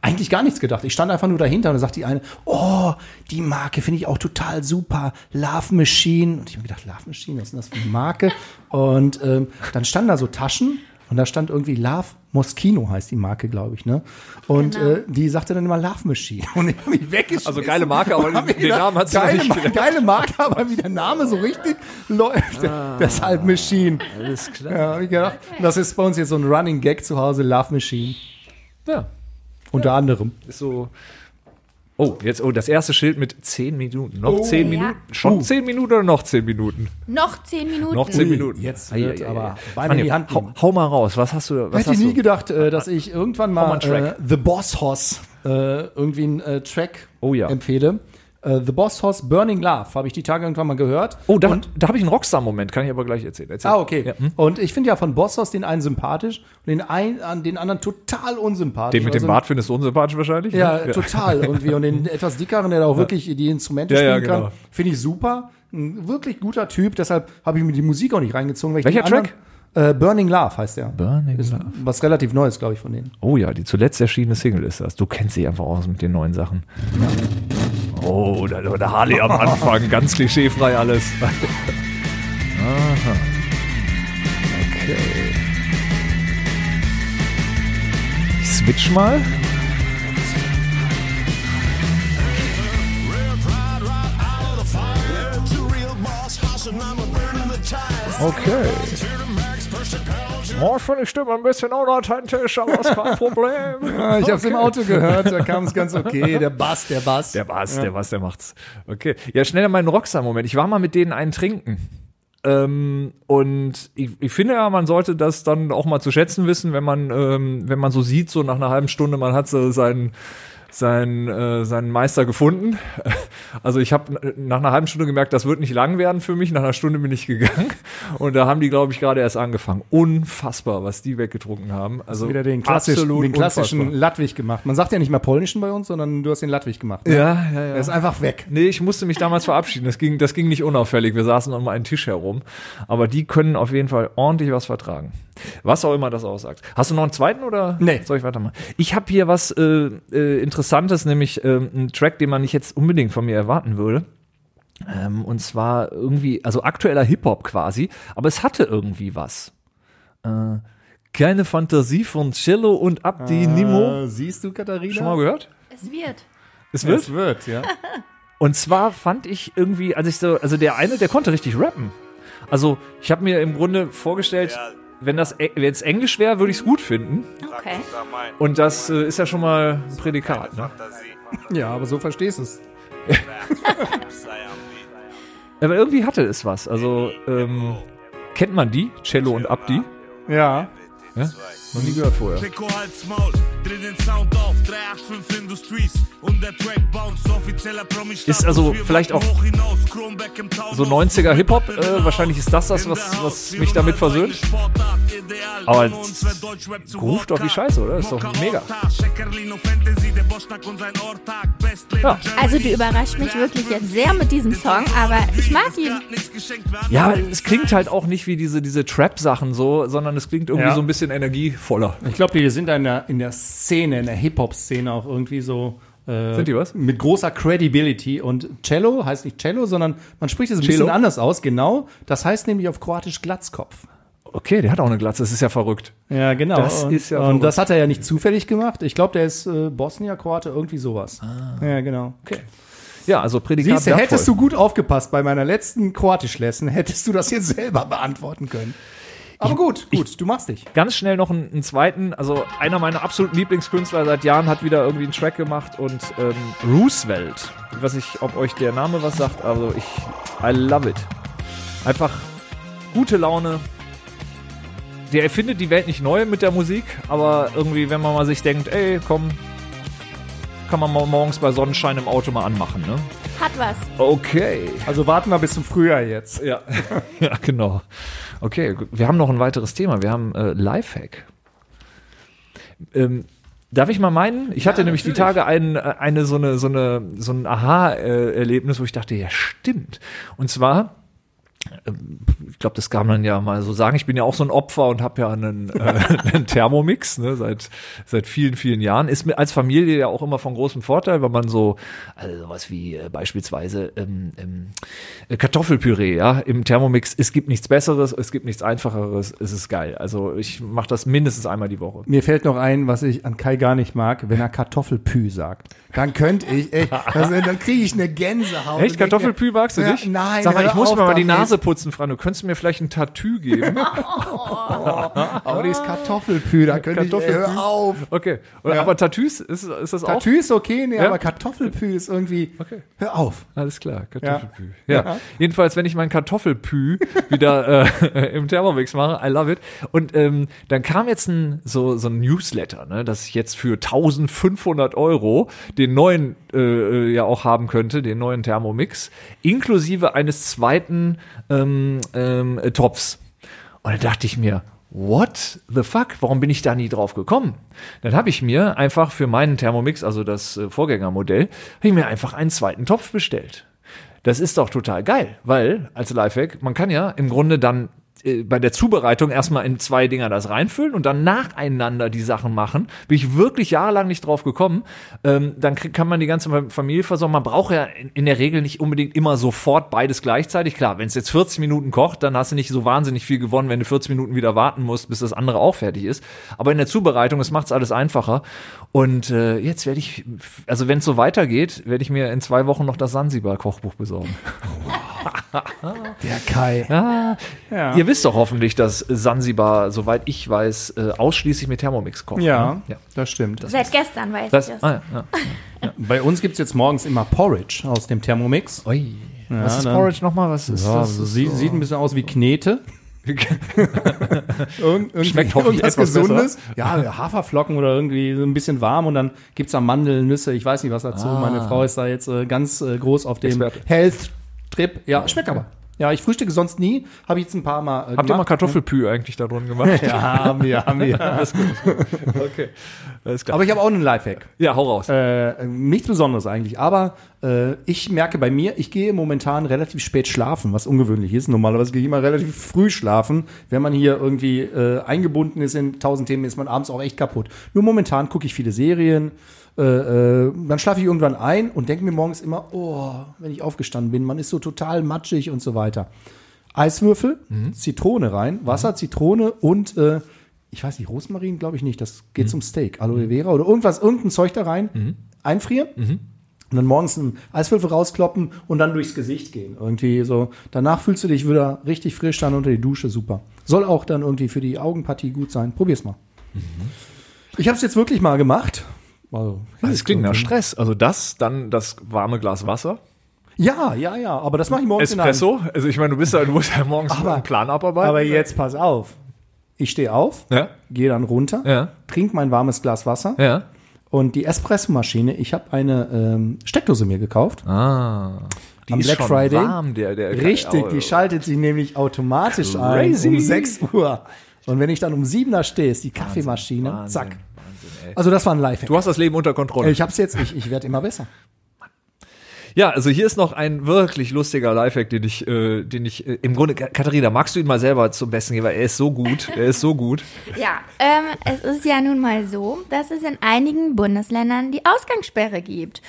eigentlich gar nichts gedacht. Ich stand einfach nur dahinter und da sagt die eine, oh, die Marke finde ich auch total super, Love Machine. Und ich habe gedacht, Love Machine, was ist denn das für eine Marke? Und ähm, dann standen da so Taschen und da stand irgendwie Love Moschino heißt die Marke, glaube ich, ne? Und Genau. äh, die sagte dann immer Love Machine [LAUGHS] und ich habe mich weggeschmissen. Also geile Marke, aber den Namen hat sie geile, nicht gedacht. geile Marke, aber wie der Name so richtig läuft, [LAUGHS] deshalb Machine. Alles klar. Ja, hab ich gedacht, das ist bei uns jetzt so ein Running Gag zu Hause, Love Machine. Ja, Unter anderem. ist so. Oh, jetzt, oh, das erste Schild mit 10 Minuten. Noch 10 Ja. Minuten? Schon 10 Minuten oder noch 10 Minuten? Noch zehn Minuten. Noch 10 Ui, Minuten. jetzt wird ei, ei, aber ei. Beine in die Hand hau, hau mal raus. Was hast du? Was Hätte hast ich nie du? gedacht, äh, dass ich irgendwann mal mal einen Track. äh, The Boss Hoss äh, irgendwie einen äh, Track Oh ja. empfehle. Äh, The Boss Hoss Burning Love habe ich die Tage irgendwann mal gehört. Oh, da, da habe ich einen Rockstar-Moment, kann ich aber gleich erzählen. Erzähl. Ah, okay. Ja, hm? Und ich finde ja von Boss Hoss den einen sympathisch und den, einen, an den anderen total unsympathisch. Den mit dem Also- Bart findest du unsympathisch wahrscheinlich? ne? Ja, total [LAUGHS] irgendwie. Und den etwas dickeren, der da auch wirklich die Instrumente Ja, ja, spielen kann, genau. finde ich super. Ein wirklich guter Typ. Deshalb habe ich mir die Musik auch nicht reingezogen. Welcher Track? Äh, Burning Love heißt der. Burning Ist Love. was relativ Neues, glaube ich, von denen. Oh ja, die zuletzt erschienene Single ist das. Du kennst sie einfach aus mit den neuen Sachen. Oh, da, da Harley am Anfang, [LAUGHS] ganz klischeefrei alles. [LAUGHS] Aha. Okay. Ich switch mal. Okay. Oh, ich finde die Stimme ein bisschen unauthentisch, aber ist kein Problem. [LAUGHS] Ah, ich habe es im Auto gehört, da kam es ganz okay. Der Bass, der Bass. Der Bass, der Bass, der macht's. Okay. Ja, schnell meinen Rockstar-Moment. Ich war mal mit denen einen trinken. Ähm, und ich, ich finde ja, man sollte das dann auch mal zu schätzen wissen, wenn man, ähm, wenn man so sieht, so nach einer halben Stunde, man hat so seinen, seinen, äh, seinen Meister gefunden. [LAUGHS] Also ich habe nach einer halben Stunde gemerkt, das wird nicht lang werden für mich. Nach einer Stunde bin ich gegangen [LAUGHS] und da haben die, glaube ich, gerade erst angefangen. Unfassbar, was die weggetrunken haben. Also wieder den, klassisch, den klassischen unfassbar. Latwig gemacht. Man sagt ja nicht mehr polnischen bei uns, sondern du hast den Latwig gemacht. Ne? Ja, ja, ja. Er ist einfach weg. Nee, ich musste mich damals verabschieden. Das ging, das ging nicht unauffällig. Wir saßen um einen Tisch herum. Aber die können auf jeden Fall ordentlich was vertragen. Was auch immer das aussagt. Hast du noch einen zweiten oder Nee. soll ich weitermachen? Ich habe hier was äh, äh, Interessantes, nämlich ähm, einen Track, den man nicht jetzt unbedingt von mir erwarten würde. Ähm, und zwar irgendwie, also aktueller Hip-Hop quasi, aber es hatte irgendwie was. Äh, keine Fantasie von Cello und Abdi Nimo. Äh, siehst du, Katharina? Schon mal gehört? Es wird. Es wird? Es wird, ja. [LAUGHS] Und zwar fand ich irgendwie, als ich so, also der eine, der konnte richtig rappen. Also ich habe mir im Grunde vorgestellt, wenn das e- wenn es Englisch wäre, würde ich es gut finden. Okay. Und das äh, ist ja schon mal ein Prädikat. Ne? ja, aber so verstehst du es. [LAUGHS] Aber irgendwie hatte es was. Also ähm, kennt man die, Cello und Abdi? Ja. Ja? Noch nie gehört vorher. Pico halt's Maul, dreh den Sound auf, 385 Industries und der Track bounce, offizieller promi Ist also vielleicht auch So 90er Hip-Hop, äh, wahrscheinlich ist das das, was, was mich damit versöhnt. Aber ruft doch wie Scheiße, oder? Ist doch mega. Ja. Also du überrascht mich wirklich jetzt sehr mit diesem Song, aber ich mag ihn. Ja, es klingt halt auch nicht wie diese, diese Trap-Sachen so, sondern es klingt irgendwie Ja. so ein bisschen energievoller. Ich glaube, die sind in der, in der Szene, in der Hip-Hop-Szene auch irgendwie so. Äh, Sind die was? Mit großer Credibility. Und Cello heißt nicht Cello, sondern man spricht es ein bisschen Cello? anders aus, genau. Das heißt nämlich auf Kroatisch Glatzkopf. Okay, der hat auch eine Glatze, das ist ja verrückt. Ja, genau. Das und, ist ja Und verrückt. das hat er ja nicht zufällig gemacht. Ich glaube, der ist äh, Bosnier-Kroate, irgendwie sowas. Ja, genau. Okay. Ja, also Prädikat Siehst hättest du gut aufgepasst bei meiner letzten Kroatisch-Lesson, hättest du das jetzt selber beantworten können. Aber gut, gut, du machst dich. ganz schnell noch einen, einen zweiten, also einer meiner absoluten Lieblingskünstler seit Jahren hat wieder irgendwie einen Track gemacht und ähm, Roosevelt. Ich weiß nicht, ob euch der Name was sagt, also ich, I love it. Einfach gute Laune. Der erfindet die Welt nicht neu mit der Musik, aber irgendwie, wenn man mal sich denkt, ey, komm, kann man mal morgens bei Sonnenschein im Auto mal anmachen, ne? Hat was. Okay. Also warten wir bis zum Frühjahr jetzt. Ja, [LAUGHS] ja genau. Okay, wir haben noch ein weiteres Thema. Wir haben äh, Lifehack. Ähm, darf ich mal meinen? Ich hatte nämlich die Tage ein, äh, eine so eine so eine so ein Aha-Erlebnis, wo ich dachte, ja stimmt. Und zwar ich glaube, das kann man ja mal so sagen. Ich bin ja auch so ein Opfer und habe ja einen, äh, [LAUGHS] einen Thermomix ne, seit seit vielen vielen Jahren. Ist mir als Familie ja auch immer von großem Vorteil, weil man so also sowas wie äh, beispielsweise ähm, ähm, äh, Kartoffelpüree ja im Thermomix. Es gibt nichts Besseres, es gibt nichts Einfacheres. Es ist geil. Also ich mache das mindestens einmal die Woche. Mir fällt noch ein, was ich an Kai gar nicht mag, wenn er Kartoffelpü sagt. Dann könnte ich, ey, das, dann kriege ich eine Gänsehaut. Echt Kartoffelpü magst du Ja, nicht? nein, Sag mal, ich muss mir mal die. Nase putzen, Fran. Du könntest mir vielleicht ein Tattoo geben. [LAUGHS] Aber dieses Kartoffelpü, da könnte ich, ey, Kartoffelpü. hör auf. Okay, Ja. aber Tattoos ist, ist das auch? Tattoo ist okay, nee, Ja? aber Kartoffelpü ist irgendwie, Okay. hör auf. Alles klar, Kartoffelpü. Ja. Jedenfalls, wenn ich mein Kartoffelpü [LAUGHS] wieder äh, [LAUGHS] im Thermomix mache, I love it. Und ähm, dann kam jetzt ein, so, so ein Newsletter, ne, dass ich jetzt für 1500 Euro den neuen äh, äh, ja auch haben könnte, den neuen Thermomix, inklusive eines zweiten ähm, ähm, äh, Topfs. Und da dachte ich mir, what the fuck? Warum bin ich da nie drauf gekommen? Dann habe ich mir einfach für meinen Thermomix, also das äh, Vorgängermodell, habe ich mir einfach einen zweiten Topf bestellt. Das ist doch total geil, weil als Lifehack, man kann ja im Grunde dann bei der Zubereitung erstmal in zwei Dinger das reinfüllen und dann nacheinander die Sachen machen. Bin ich wirklich jahrelang nicht drauf gekommen. Ähm, dann krieg, kann man die ganze Familie versorgen. Man braucht ja in, in der Regel nicht unbedingt immer sofort beides gleichzeitig. Klar, wenn es jetzt 40 Minuten kocht, dann hast du nicht so wahnsinnig viel gewonnen, wenn du 40 Minuten wieder warten musst, bis das andere auch fertig ist. Aber in der Zubereitung, das macht es alles einfacher. Und äh, jetzt werde ich, also wenn es so weitergeht, werde ich mir in zwei Wochen noch das Sansibar-Kochbuch besorgen. Der Kai. Ja, Ja. Ihr wisst doch hoffentlich, dass Sansibar, soweit ich weiß, äh, ausschließlich mit Thermomix kocht. Ja, Ne? ja. das stimmt. Seit gestern weiß Das, ich das. ah, ja, ja. Bei uns gibt's jetzt morgens immer Porridge aus dem Thermomix. Ui. Was ist dann- Porridge nochmal? Was ist Ja, das? so sieht, sieht ein bisschen aus wie Knete. [LAUGHS] Irgend, Schmeckt hoffentlich irgendwas etwas Gesundes. Ja, Haferflocken oder irgendwie so ein bisschen warm und dann gibt's da Mandeln, Nüsse, ich weiß nicht was dazu. Meine Frau ist da jetzt äh, ganz äh, groß auf dem. Health-Trip. Ja, schmeckt aber. Ja, ich frühstücke sonst nie. Habe ich jetzt ein paar Mal äh, Habt ihr mal gemacht. Kartoffelpü eigentlich da drin gemacht? [LAUGHS] Ja, haben wir, haben wir. [LAUGHS] Okay. Alles klar. Aber ich habe auch einen Lifehack. ja, hau raus. Äh, nichts Besonderes eigentlich, aber äh, ich merke bei mir, ich gehe momentan relativ spät schlafen, was ungewöhnlich ist. Normalerweise gehe ich immer relativ früh schlafen. Wenn man hier irgendwie äh, eingebunden ist in tausend Themen, ist man abends auch echt kaputt. Nur momentan gucke ich viele Serien. Äh, äh, dann schlafe ich irgendwann ein und denke mir morgens immer, oh, wenn ich aufgestanden bin, man ist so total matschig und so weiter. Eiswürfel, Zitrone rein, Wasser, Zitrone und äh, ich weiß nicht, Rosmarin glaube ich nicht, das geht zum Steak, Aloe Vera oder irgendwas, irgendein Zeug da rein, einfrieren und dann morgens einen Eiswürfel rauskloppen und dann durchs Gesicht gehen. Irgendwie so. Danach fühlst du dich wieder richtig frisch dann unter die Dusche, super. Soll auch dann irgendwie für die Augenpartie gut sein. Probier's mal. Ich habe es jetzt wirklich mal gemacht. Also, das klingt nach Stress. Also das, dann das warme Glas Wasser. Ja, ja, ja, aber das mache ich morgens in einem- Espresso. Also ich meine, du bist ja, du musst ja morgens Aber- einen Plan abarbeiten. Aber jetzt pass auf. Ich stehe auf, Ja. gehe dann runter, Ja. trinke mein warmes Glas Wasser Ja. und die Espressomaschine, ich habe eine ähm, Steckdose mir gekauft. Ah. Die Am ist Black schon Friday. warm, der, der Richtig, Oh, die schaltet sich nämlich automatisch Crazy. ein um 6 Uhr. Und wenn ich dann um 7 da stehe, ist die Kaffeemaschine, Wahnsinn, zack. Wahnsinn, ey. Also das war ein Lifehack. Du hast das Leben unter Kontrolle. Ich hab's jetzt, ich, ich werde immer besser. Ja, also hier ist noch ein wirklich lustiger Lifehack, den ich, äh, den ich äh, im Grunde, Katharina, magst du ihn mal selber zum Besten geben, weil er ist so gut, er ist so gut. Ja, ähm, es ist ja nun mal so, dass es in einigen Bundesländern die Ausgangssperre gibt.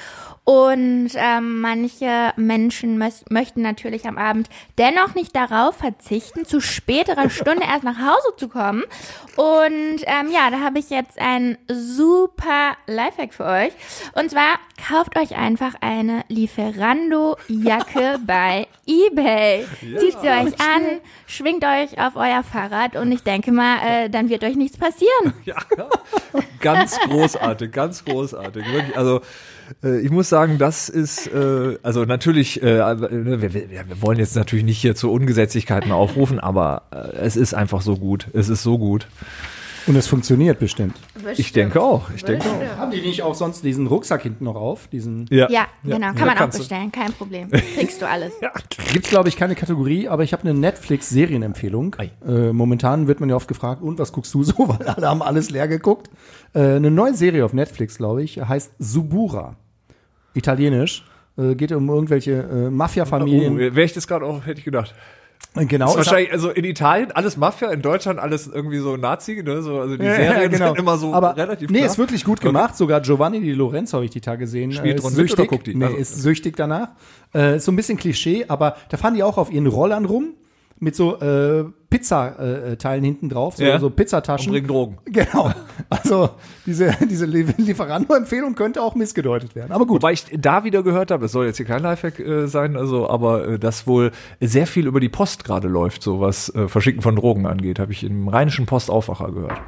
Und ähm, manche Menschen möchten natürlich am Abend dennoch nicht darauf verzichten, zu späterer Stunde erst nach Hause zu kommen. Und ähm, ja, da habe ich jetzt einen super Lifehack für euch. Und zwar kauft euch einfach eine Lieferando-Jacke [LAUGHS] bei eBay. Zieht sie euch an, schwingt euch auf euer Fahrrad und ich denke mal, äh, dann wird euch nichts passieren. [LAUGHS] Ja, ganz großartig, ganz großartig. Wirklich, also ich muss sagen, das ist, äh, also natürlich, äh, wir, wir, wir wollen jetzt natürlich nicht hier zu Ungesetzlichkeiten aufrufen, aber äh, es ist einfach so gut. Es ist so gut. Und es funktioniert bestimmt. Ich denke auch. Ich denke auch. Haben die nicht auch sonst diesen Rucksack hinten noch auf? Diesen Ja, genau, kann man auch bestellen, kein Problem. [LAUGHS] Kriegst du alles. Gibt's glaube ich keine Kategorie, aber ich habe eine Netflix Serienempfehlung. Äh, momentan wird man ja oft gefragt, und was guckst du so, [LAUGHS] weil alle haben alles leer geguckt. Äh, eine neue Serie auf Netflix, glaube ich, heißt Subura. Italienisch. Äh, geht um irgendwelche äh, Oh, Mafia-Familien. wäre ich das gerade auch, hätte ich gedacht. genau. Das ist wahrscheinlich, also in Italien alles Mafia, in Deutschland alles irgendwie so Nazi, ne? So, also die Ja, Serien ja, genau. sind immer so Aber relativ Nee, klar. ist wirklich gut gemacht. Sogar Giovanni Di Lorenzo habe ich die Tage gesehen. Spielt äh, ist süchtig. guckt die? Nee, Also- ist süchtig danach. Äh, ist so ein bisschen Klischee, aber da fahren die auch auf ihren Rollern rum mit so äh, Pizza-Teilen hinten drauf, so, Ja. so Pizzataschen. Und bringen Drogen. [LAUGHS] Genau. Also diese, diese Lie- Lieferando-Empfehlung könnte auch missgedeutet werden. Aber gut. Wobei ich da wieder gehört habe, das soll jetzt hier kein Lifehack äh, sein, also, aber äh, dass wohl sehr viel über die Post gerade läuft, so was äh, Verschicken von Drogen angeht, habe ich im rheinischen Postaufwacher gehört.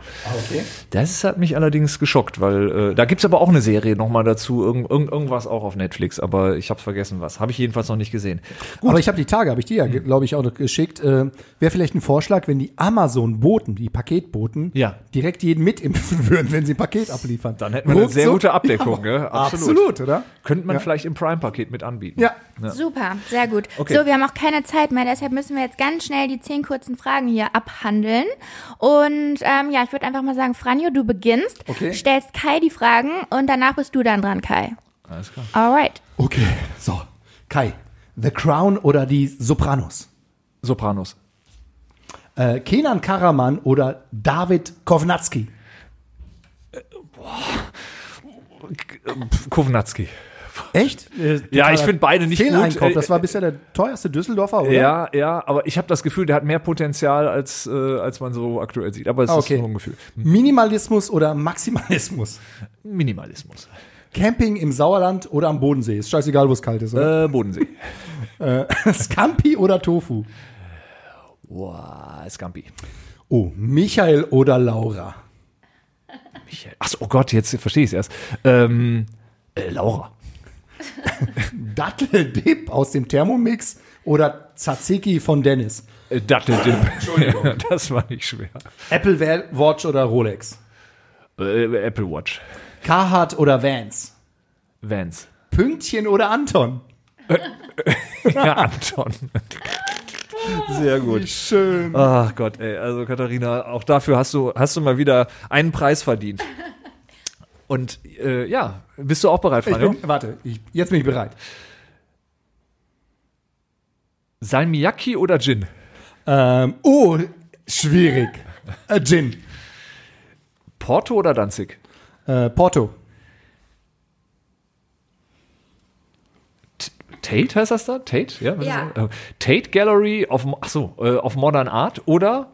okay. Das hat mich allerdings geschockt, weil äh, da gibt's aber auch eine Serie nochmal dazu, irgend, irgend, irgendwas auch auf Netflix, aber ich habe vergessen was. Habe ich jedenfalls noch nicht gesehen. Aber ich habe die Tage, habe ich dir ja, Hm. glaube ich, auch noch geschickt. Äh, Wäre vielleicht ein Vorschlag, wenn die Amazon-Boten, die Paketboten, Ja. direkt jeden mitimpfen [LAUGHS] würden, wenn sie ein Paket abliefern. Dann hätten wir eine sehr Ruckzuck- gute Abdeckung, Ja, gell? [LAUGHS] Absolut. oder? Könnte man Ja. vielleicht im Prime-Paket mit anbieten. Ja. Super, sehr gut. Okay. So, wir haben auch keine Zeit mehr, deshalb müssen wir jetzt ganz schnell die zehn kurzen Fragen hier abhandeln. Und ähm, ja, ich würde einfach mal sagen, Franjo, du beginnst, Okay. stellst Kai die Fragen und danach bist du dann dran, Kai. Alles klar. Alright. Okay, so. Kai, The Crown oder die Sopranos? Sopranos. Äh, Kenan Karaman oder David Kovnatski? Kovnatski. Echt? Äh, Ja, ich finde beide nicht gut. Fehleinkauf. Äh, Das war bisher der teuerste Düsseldorfer, oder? Ja, ja, aber ich habe das Gefühl, der hat mehr Potenzial, als, äh, als man so aktuell sieht. Aber es Ah, ist okay. nur ein Gefühl. Minimalismus oder Maximalismus? Minimalismus. Camping im Sauerland oder am Bodensee? Ist scheißegal, wo es kalt ist, oder? Äh, Bodensee. [LAUGHS] Scampi oder Tofu? Boah, Scampi. Oh, Michael oder Laura? Michael. Ach so, oh Gott, jetzt verstehe ich es erst. Ähm, äh, Laura. [LAUGHS] Datteldip aus dem Thermomix oder Tzatziki von Dennis? Äh, Datteldip. Entschuldigung. [LAUGHS] das war nicht schwer. Apple Wa- Watch oder Rolex? Äh, Apple Watch. Carhartt oder Vans? Vans. Pünktchen oder Anton? [LAUGHS] Ja, Anton. [LAUGHS] Sehr gut. Schön. Ach Gott, ey, also Katharina, auch dafür hast du, hast du mal wieder einen Preis verdient. [LAUGHS] Und äh, ja, bist du auch bereit, Franjo? warte, ich, jetzt bin ich bereit. Salmiakki oder Gin? Ähm, oh, schwierig. [LAUGHS] Äh, Gin. Porto oder Danzig? Äh, Porto. Tate heißt das da? Tate? Ja. Ja. Äh, Tate Gallery auf, ach so, äh, auf Modern Art oder?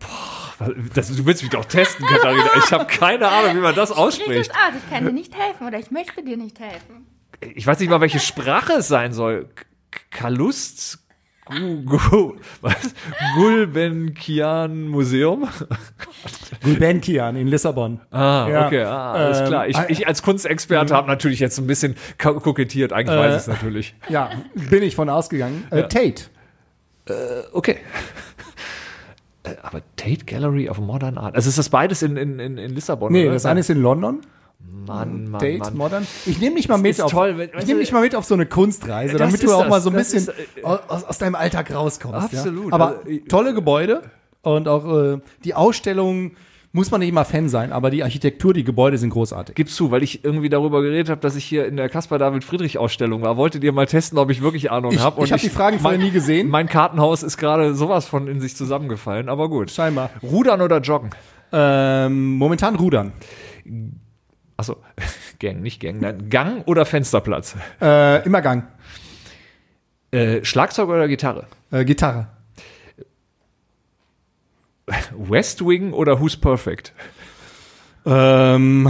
Boah, das, du willst mich doch testen, Katharina. Ich habe keine Ahnung, wie man das ausspricht. aus, ich kann dir nicht helfen oder ich möchte dir nicht helfen. Ich weiß nicht mal, welche Sprache es sein soll. Kalust? Was? Gulbenkian Museum? Gulbenkian in Lissabon. Ah, Ja, okay, ah, alles ähm, klar. Ich, äh, ich als Kunstexperte habe natürlich jetzt ein bisschen ko- kokettiert. Eigentlich weiß ich es natürlich. Ja, bin ich von ausgegangen. Äh, Tate. Okay. Äh, Aber Tate Gallery of Modern Art. Also ist das beides in, in, in, in Lissabon? Nee, oder? das eine ist in London. Mann, Mann, Date Mann. Modern. Ich nehme dich mal mit auf, toll, wenn- ich nehme dich mal mit auf so eine Kunstreise, damit du auch das, mal so ein bisschen ist, äh, aus, aus deinem Alltag rauskommst. Absolut. Ja? Aber Also, tolle Gebäude und auch äh, die Ausstellung muss man nicht immer Fan sein, aber die Architektur, die Gebäude sind großartig. Gib's zu, weil ich irgendwie darüber geredet habe, dass ich hier in der Caspar David Friedrich Ausstellung war. Wolltet ihr mal testen, ob ich wirklich Ahnung Ich- habe? ich hab die Fragen vorher nie gesehen. Mein Kartenhaus ist gerade sowas von in sich zusammengefallen, aber gut. Scheinbar. Rudern oder Joggen? Ähm, momentan rudern. Achso, [LAUGHS] Gang, nicht Gang, nein. Gang oder Fensterplatz? Äh, immer Gang. Äh, Schlagzeug oder Gitarre? Äh, Gitarre. West Wing oder Who's Perfect? Ähm,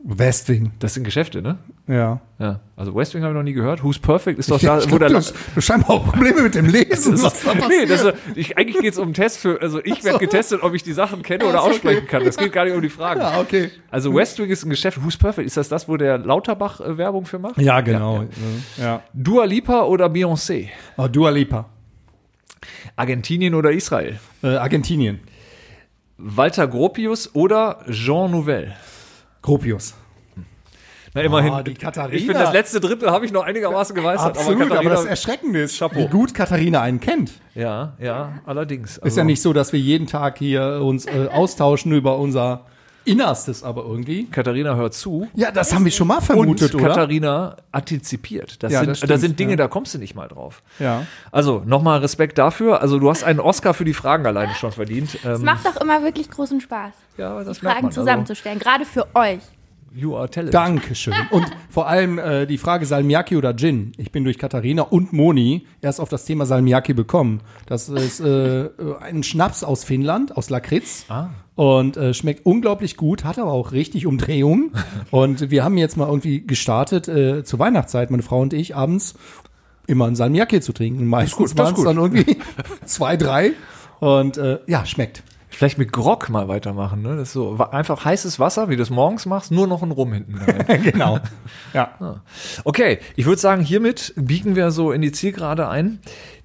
Westwing. Das sind Geschäfte, ne? Ja. Ja. Also West Wing habe ich noch nie gehört. Who's Perfect ist doch [LAUGHS] ja da, ich wo der du, hast, scheinbar auch Probleme mit dem Lesen. [LAUGHS] was da Nee, das, ist- ich, eigentlich geht es um einen Test für, also ich werde getestet, ob ich die Sachen kenne oder aussprechen kann. Das geht gar nicht um die Fragen. ja, okay. Also West Wing ist ein Geschäft. Who's Perfect? Ist das das, wo der Lauterbach äh, Werbung für macht? Ja, genau. Ja, ja. Dua Lipa oder Beyoncé? Oh, Dua Lipa. Argentinien oder Israel? Äh, Argentinien. Walter Gropius oder Jean Nouvel? Gropius. Na, immerhin. Oh, die Katharina. Ich finde, das letzte Drittel habe ich noch einigermaßen gemeistert. Absolut, aber, Katharina- das Erschreckende ist, Chapeau. wie gut Katharina einen kennt. Ja, ja, allerdings. Ist Also, ja nicht so, dass wir jeden Tag hier uns äh, austauschen über unser Innerstes, aber irgendwie. Katharina hört zu. Ja, das haben wir schon mal vermutet, und oder? Katharina antizipiert. Das Ja, sind, das da stimmt, sind Dinge, ja. da kommst du nicht mal drauf. Ja. Also, nochmal Respekt dafür. Also, du hast einen Oscar für die Fragen alleine schon verdient. Es Ähm, macht doch immer wirklich großen Spaß, ja, das die Fragen man. zusammenzustellen, gerade für euch. You are talented. Dankeschön. [LAUGHS] Und vor allem äh, die Frage Salmiakki oder Gin. Ich bin durch Katharina und Moni erst auf das Thema Salmiakki bekommen. Das ist äh, ein Schnaps aus Finnland, aus Lakritz. Ah. Und äh, schmeckt unglaublich gut, hat aber auch richtig Umdrehungen. [LAUGHS] und wir haben jetzt mal irgendwie gestartet, äh, zur Weihnachtszeit, meine Frau und ich, abends immer ein Salmiakki zu trinken. Meistens waren es dann irgendwie [LAUGHS] zwei, drei. Und äh, ja, schmeckt. Vielleicht mit Grog mal weitermachen. Ne? Das ist so einfach heißes Wasser, wie du es morgens machst, nur noch ein Rum hinten rein. [LAUGHS] genau. Ja. Okay, ich würde sagen, hiermit biegen wir so in die Zielgerade ein.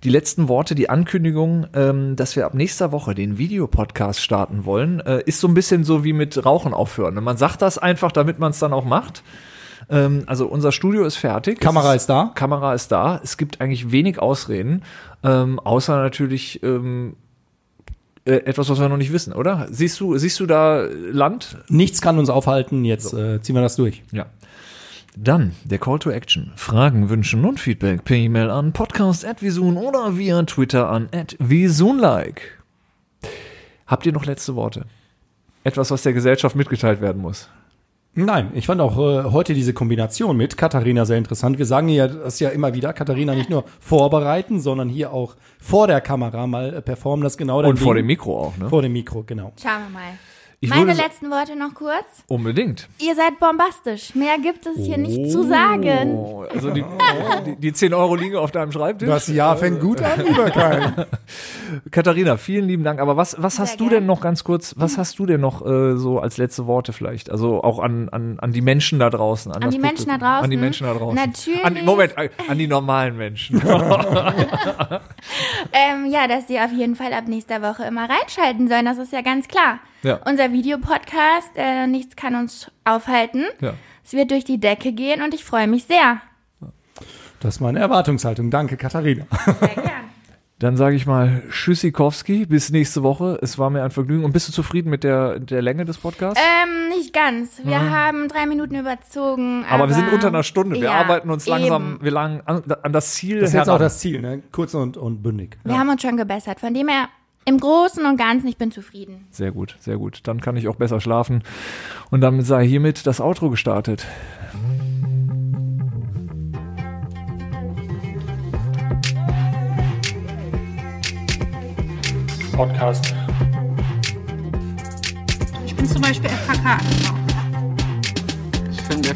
Die letzten Worte, die Ankündigung, ähm, dass wir ab nächster Woche den Videopodcast starten wollen, äh, ist so ein bisschen so wie mit Rauchen aufhören. Man sagt das einfach, damit man es dann auch macht. Ähm, also unser Studio ist fertig. Kamera Es ist da. Kamera ist da. Es gibt eigentlich wenig Ausreden, ähm, außer natürlich ähm, äh, etwas, was wir noch nicht wissen, oder? Siehst du, siehst du da Land? Nichts kann uns aufhalten. Jetzt äh, ziehen wir das durch. Ja. Dann der Call to Action. Fragen, Wünschen und Feedback per E-Mail an podcast.visun oder via Twitter an @visunlike. Habt ihr noch letzte Worte? Etwas, was der Gesellschaft mitgeteilt werden muss. Nein, ich fand auch äh, heute diese Kombination mit Katharina sehr interessant. Wir sagen ja das ja immer wieder, Katharina nicht nur vorbereiten, sondern hier auch vor der Kamera mal äh, performen, das genau Und vor dem Mikro auch, ne? Vor dem Mikro, genau. Schauen wir mal. Ich Meine letzten Worte noch kurz. Unbedingt. Ihr seid bombastisch. Mehr gibt es hier nicht zu sagen. Oh, also die, die, die 10 Euro liegen auf deinem Schreibtisch. Das Jahr fängt gut an, [LAUGHS] lieber Kai. Katharina, vielen lieben Dank. Aber was, was hast du gerne. denn noch ganz kurz, was hast du denn noch äh, so als letzte Worte vielleicht? Also auch an, an, an die Menschen da draußen. An, An die Menschen da draußen? An die Menschen da draußen. Natürlich. An, die- Moment, an die normalen Menschen. [LAUGHS] [LAUGHS] Ähm, ja, dass sie auf jeden Fall ab nächster Woche immer reinschalten sollen. Das ist ja ganz klar. Ja. Unser Videopodcast, äh, nichts kann uns aufhalten. Ja. Es wird durch die Decke gehen und ich freue mich sehr. Das ist meine Erwartungshaltung. Danke, Katharina. Sehr gern. Dann sage ich mal Tschüssikowski, bis nächste Woche. Es war mir ein Vergnügen. Und bist du zufrieden mit der, der Länge des Podcasts? Ähm, nicht ganz. Wir haben drei Minuten überzogen. aber, wir sind unter einer Stunde. Wir ja, arbeiten uns langsam, eben. wir lang an, an das Ziel Das ist jetzt heran. auch das Ziel, ne? Kurz und, und bündig. Wir haben uns schon gebessert. Von dem her, im Großen und Ganzen, ich bin zufrieden. Sehr gut, sehr gut. Dann kann ich auch besser schlafen. Und damit sei hiermit das Outro gestartet. Podcast. Ich bin zum Beispiel FKK. Ich finde